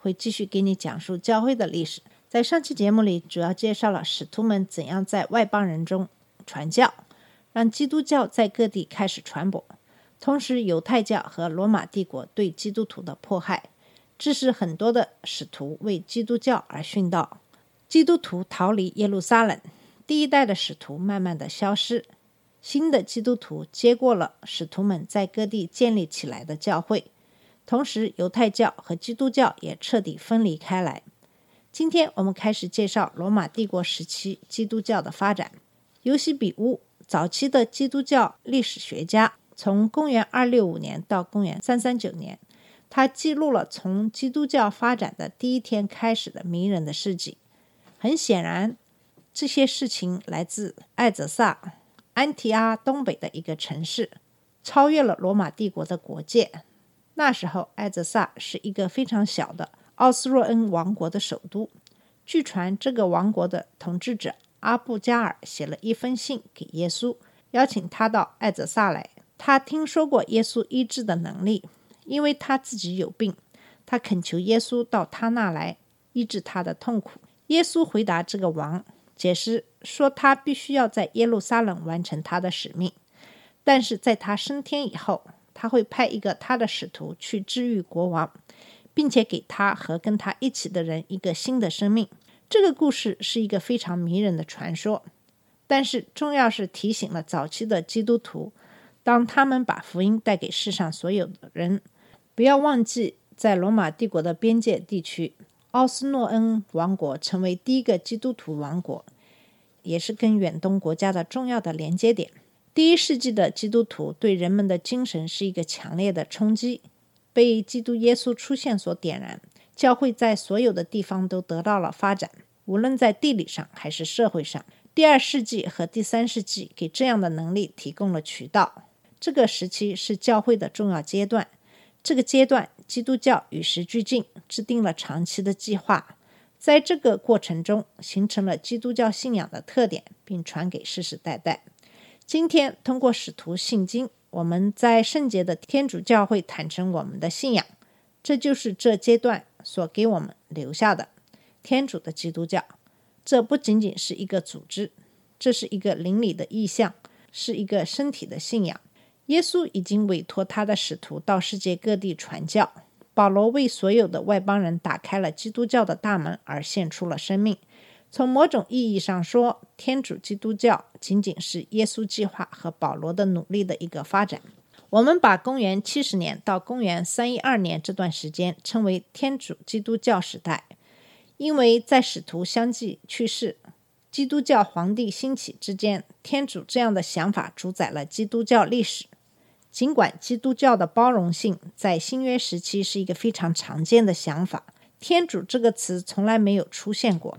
会继续给你讲述教会的历史。在上期节目里，主要介绍了使徒们怎样在外邦人中传教，让基督教在各地开始传播。同时，犹太教和罗马帝国对基督徒的迫害，致使很多的使徒为基督教而殉道。基督徒逃离耶路撒冷，第一代的使徒慢慢的消失，新的基督徒接过了使徒们在各地建立起来的教会，同时犹太教和基督教也彻底分离开来。今天我们开始介绍罗马帝国时期基督教的发展。尤西比乌，早期的基督教历史学家，从公元265年到公元339年，他记录了从基督教发展的第一天开始的迷人的事迹。很显然，这些事情来自艾泽萨。安提阿东北的一个城市，超越了罗马帝国的国界。那时候，艾泽萨是一个非常小的奥斯若恩王国的首都。据传，这个王国的统治者阿布加尔写了一封信给耶稣，邀请他到艾泽萨来。他听说过耶稣医治的能力，因为他自己有病，他恳求耶稣到他那来医治他的痛苦。耶稣回答这个王。解释说，他必须要在耶路撒冷完成他的使命，但是在他升天以后，他会派一个他的使徒去治愈国王，并且给他和跟他一起的人一个新的生命。这个故事是一个非常迷人的传说，但是重要是提醒了早期的基督徒，当他们把福音带给世上所有的人，不要忘记在罗马帝国的边界地区。奥斯诺恩王国成为第一个基督徒王国，也是跟远东国家的重要的连接点。第一世纪的基督徒对人们的精神是一个强烈的冲击，被基督耶稣出现所点燃。教会在所有的地方都得到了发展，无论在地理上还是社会上。第二世纪和第三世纪给这样的能力提供了渠道。这个时期是教会的重要阶段。这个阶段，基督教与时俱进，制定了长期的计划，在这个过程中形成了基督教信仰的特点，并传给世世代代。今天，通过使徒信经，我们在圣洁的天主教会坦诚我们的信仰，这就是这阶段所给我们留下的天主的基督教。这不仅仅是一个组织，这是一个灵里的意象，是一个身体的信仰。耶稣已经委托他的使徒到世界各地传教。保罗为所有的外邦人打开了基督教的大门，而献出了生命。从某种意义上说，天主基督教仅仅是耶稣计划和保罗的努力的一个发展。我们把公元七十年到公元三一二年这段时间称为天主基督教时代，因为在使徒相继去世、基督教皇帝兴起之间，天主这样的想法主宰了基督教历史。尽管基督教的包容性在新约时期是一个非常常见的想法，天主这个词从来没有出现过。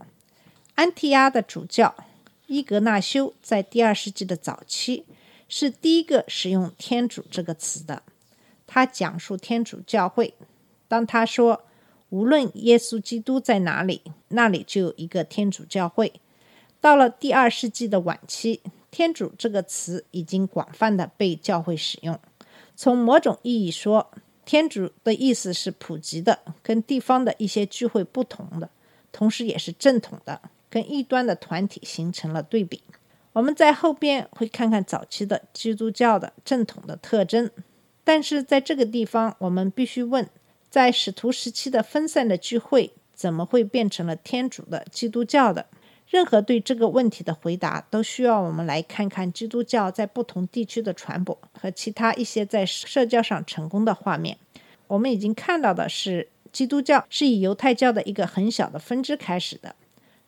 安提阿的主教伊格纳修在第二世纪的早期是第一个使用“天主”这个词的。他讲述天主教会，当他说无论耶稣基督在哪里，那里就有一个天主教会。到了第二世纪的晚期。天主这个词已经广泛的被教会使用。从某种意义说，天主的意思是普及的，跟地方的一些聚会不同的，同时也是正统的，跟异端的团体形成了对比。我们在后边会看看早期的基督教的正统的特征。但是在这个地方，我们必须问：在使徒时期的分散的聚会，怎么会变成了天主的基督教的？任何对这个问题的回答，都需要我们来看看基督教在不同地区的传播和其他一些在社交上成功的画面。我们已经看到的是，基督教是以犹太教的一个很小的分支开始的。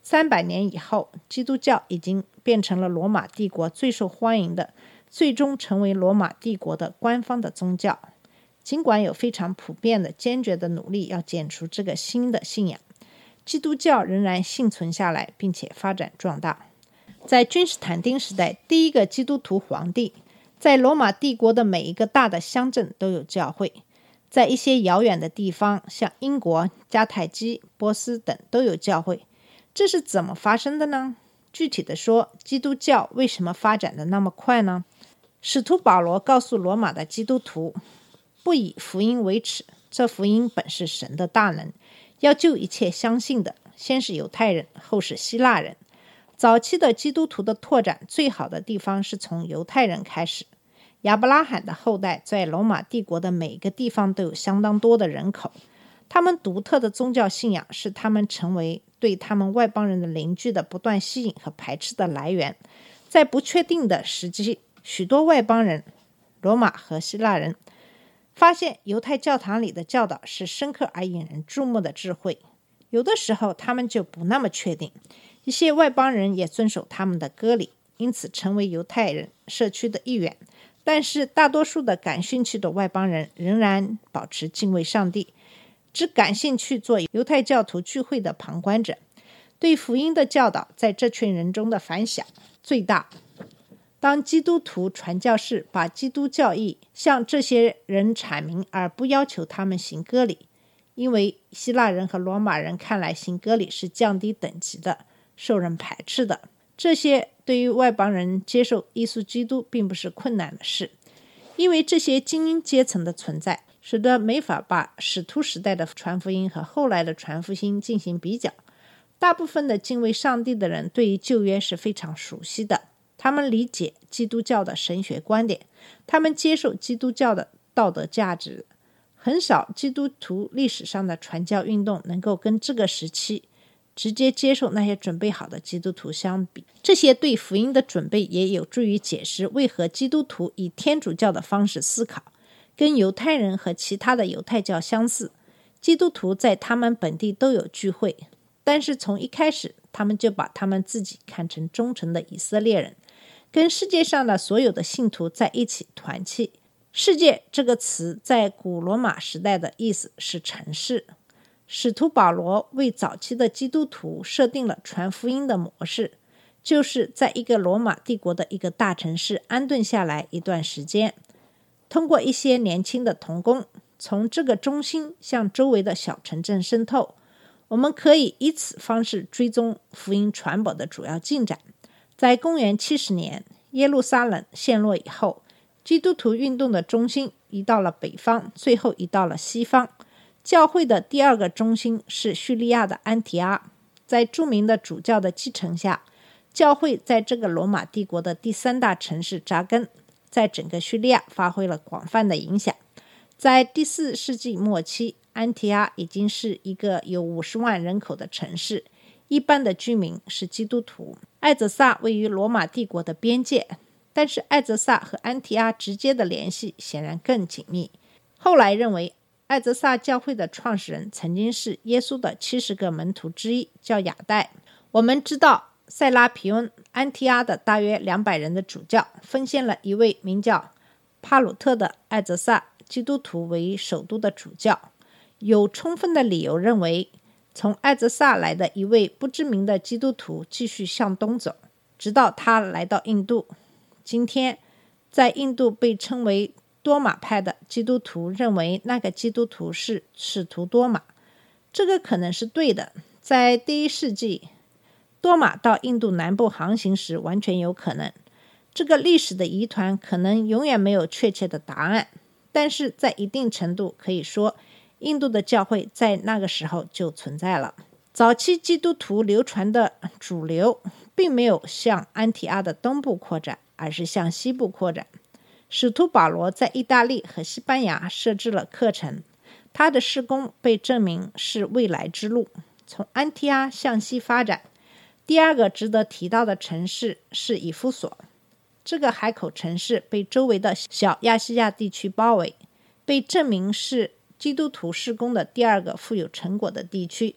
三百年以后，基督教已经变成了罗马帝国最受欢迎的，最终成为罗马帝国的官方的宗教。尽管有非常普遍的、坚决的努力要剪除这个新的信仰。基督教仍然幸存下来，并且发展壮大。在君士坦丁时代，第一个基督徒皇帝，在罗马帝国的每一个大的乡镇都有教会，在一些遥远的地方，像英国、迦太基、波斯等都有教会。这是怎么发生的呢？具体的说，基督教为什么发展的那么快呢？使徒保罗告诉罗马的基督徒，不以福音为耻，这福音本是神的大能，要救一切相信的，先是犹太人，后是希腊人。早期的基督徒的拓展最好的地方是从犹太人开始。亚伯拉罕的后代在罗马帝国的每个地方都有相当多的人口，他们独特的宗教信仰是他们成为对他们外邦人的邻居的不断吸引和排斥的来源。在不确定的时机，许多外邦人，罗马和希腊人，发现犹太教堂里的教导是深刻而引人注目的智慧。有的时候，他们就不那么确定。一些外邦人也遵守他们的割礼，因此成为犹太人社区的一员。但是，大多数的感兴趣的外邦人仍然保持敬畏上帝，只感兴趣做犹太教徒聚会的旁观者。对福音的教导在这群人中的反响最大。当基督徒传教士把基督教义向这些人阐明，而不要求他们行割礼，因为希腊人和罗马人看来行割礼是降低等级的。受人排斥的这些，对于外邦人接受耶稣基督并不是困难的事，因为这些精英阶层的存在，使得没法把使徒时代的传福音和后来的传福音进行比较。大部分的敬畏上帝的人对于旧约是非常熟悉的，他们理解基督教的神学观点，他们接受基督教的道德价值。很少基督徒历史上的传教运动能够跟这个时期。直接接受那些准备好的基督徒相比，这些对福音的准备也有助于解释为何基督徒以天主教的方式思考，跟犹太人和其他的犹太教相似。基督徒在他们本地都有聚会，但是从一开始，他们就把他们自己看成忠诚的以色列人，跟世界上的所有的信徒在一起团契。世界这个词在古罗马时代的意思是城市。使徒保罗为早期的基督徒设定了传福音的模式，就是在一个罗马帝国的一个大城市安顿下来一段时间，通过一些年轻的童工，从这个中心向周围的小城镇渗透。我们可以以此方式追踪福音传播的主要进展。在公元七十年，耶路撒冷陷落以后，基督徒运动的中心移到了北方，最后移到了西方。教会的第二个中心是叙利亚的安提阿，在著名的主教的继承下，教会在这个罗马帝国的第三大城市扎根，在整个叙利亚发挥了广泛的影响。在第四世纪末期，安提阿已经是一个有五十万人口的城市，一般的居民是基督徒。艾泽萨位于罗马帝国的边界，但是艾泽萨和安提阿直接的联系显然更紧密。后来认为。艾泽萨教会的创始人曾经是耶稣的七十个门徒之一，叫亚代。我们知道，塞拉皮翁安提阿的大约两百人的主教，奉献了一位名叫帕鲁特的艾泽萨基督徒为首都的主教。有充分的理由认为，从艾泽萨来的一位不知名的基督徒继续向东走，直到他来到印度。今天，在印度被称为。多马派的基督徒认为那个基督徒是使徒多马，这个可能是对的。在第一世纪，多马到印度南部航行时，完全有可能。这个历史的疑团可能永远没有确切的答案，但是在一定程度可以说，印度的教会在那个时候就存在了。早期基督徒流传的主流，并没有向安提阿的东部扩展，而是向西部扩展。使徒保罗在意大利和西班牙设置了课程，他的施工被证明是未来之路，从安提阿向西发展。第二个值得提到的城市是以弗所，这个海口城市被周围的小亚细亚地区包围，被证明是基督徒施工的第二个富有成果的地区。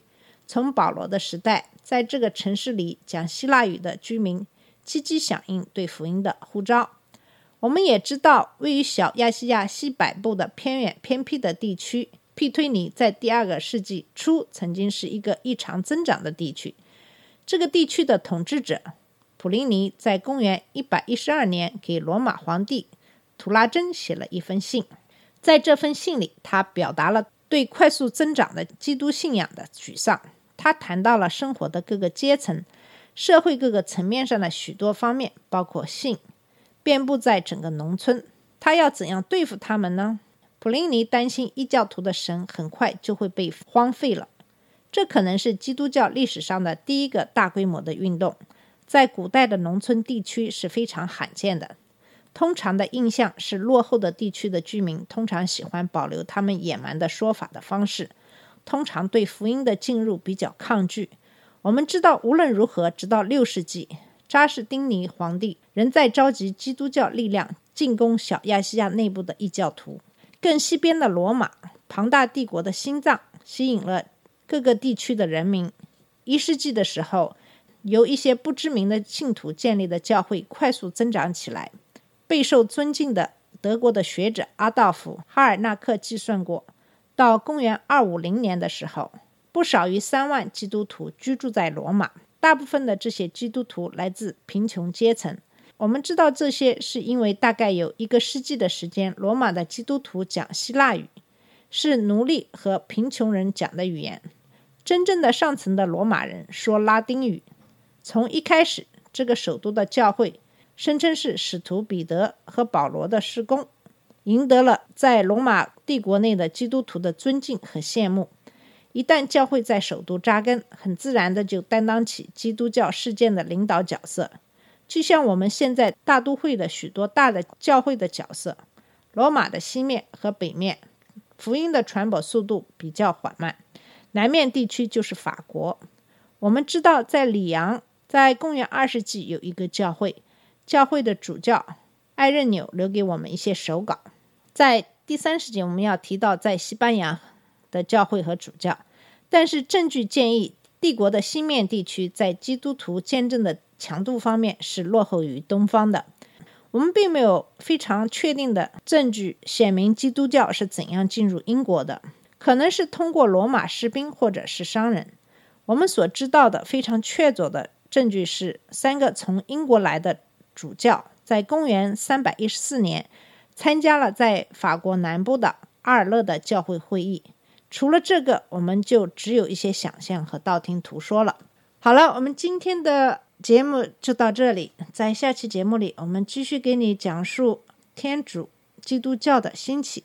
从保罗的时代，在这个城市里讲希腊语的居民积极响应对福音的呼召。我们也知道，位于小亚细亚西北部的偏远偏僻的地区，庇推尼在第二个世纪初曾经是一个异常增长的地区。这个地区的统治者普林尼在公元112年给罗马皇帝图拉真写了一封信，在这封信里，他表达了对快速增长的基督信仰的沮丧。他谈到了生活的各个阶层、社会各个层面上的许多方面，包括性，遍布在整个农村。他要怎样对付他们呢？普林尼担心异教徒的神很快就会被荒废了。这可能是基督教历史上的第一个大规模的运动，在古代的农村地区是非常罕见的。通常的印象是，落后的地区的居民通常喜欢保留他们野蛮的说法的方式，通常对福音的进入比较抗拒。我们知道，无论如何，直到六世纪，扎士丁尼皇帝仍在召集基督教力量进攻小亚细亚内部的异教徒。更西边的罗马，庞大帝国的心脏，吸引了。各个地区的人民，一世纪的时候，由一些不知名的信徒建立的教会快速增长起来。备受尊敬的德国的学者阿道夫·哈尔纳克计算过，到公元250年的时候，不少于三万基督徒居住在罗马。大部分的这些基督徒来自贫穷阶层。我们知道这些是因为大概有一个世纪的时间，罗马的基督徒讲希腊语，是奴隶和贫穷人讲的语言。真正的上层的罗马人说拉丁语。从一开始，这个首都的教会声称是使徒彼得和保罗的施工，赢得了在罗马帝国内的基督徒的尊敬和羡慕。一旦教会在首都扎根，很自然的就担当起基督教事件的领导角色，就像我们现在大都会的许多大的教会的角色。罗马的西面和北面，福音的传播速度比较缓慢。南面地区就是法国。我们知道，在里昂，在公元二世纪有一个教会，教会的主教艾任纽留给我们一些手稿。在第三世纪，我们要提到在西班牙的教会和主教。但是证据建议，帝国的西面地区在基督徒见证的强度方面是落后于东方的。我们并没有非常确定的证据显明基督教是怎样进入英国的。可能是通过罗马士兵或者是商人。我们所知道的非常确凿的证据是，三个从英国来的主教在公元314年参加了在法国南部的阿尔勒的教会会议。除了这个，我们就只有一些想象和道听途说了。好了，我们今天的节目就到这里。在下期节目里，我们继续给你讲述天主基督教的兴起。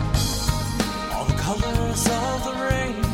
promise of the rain.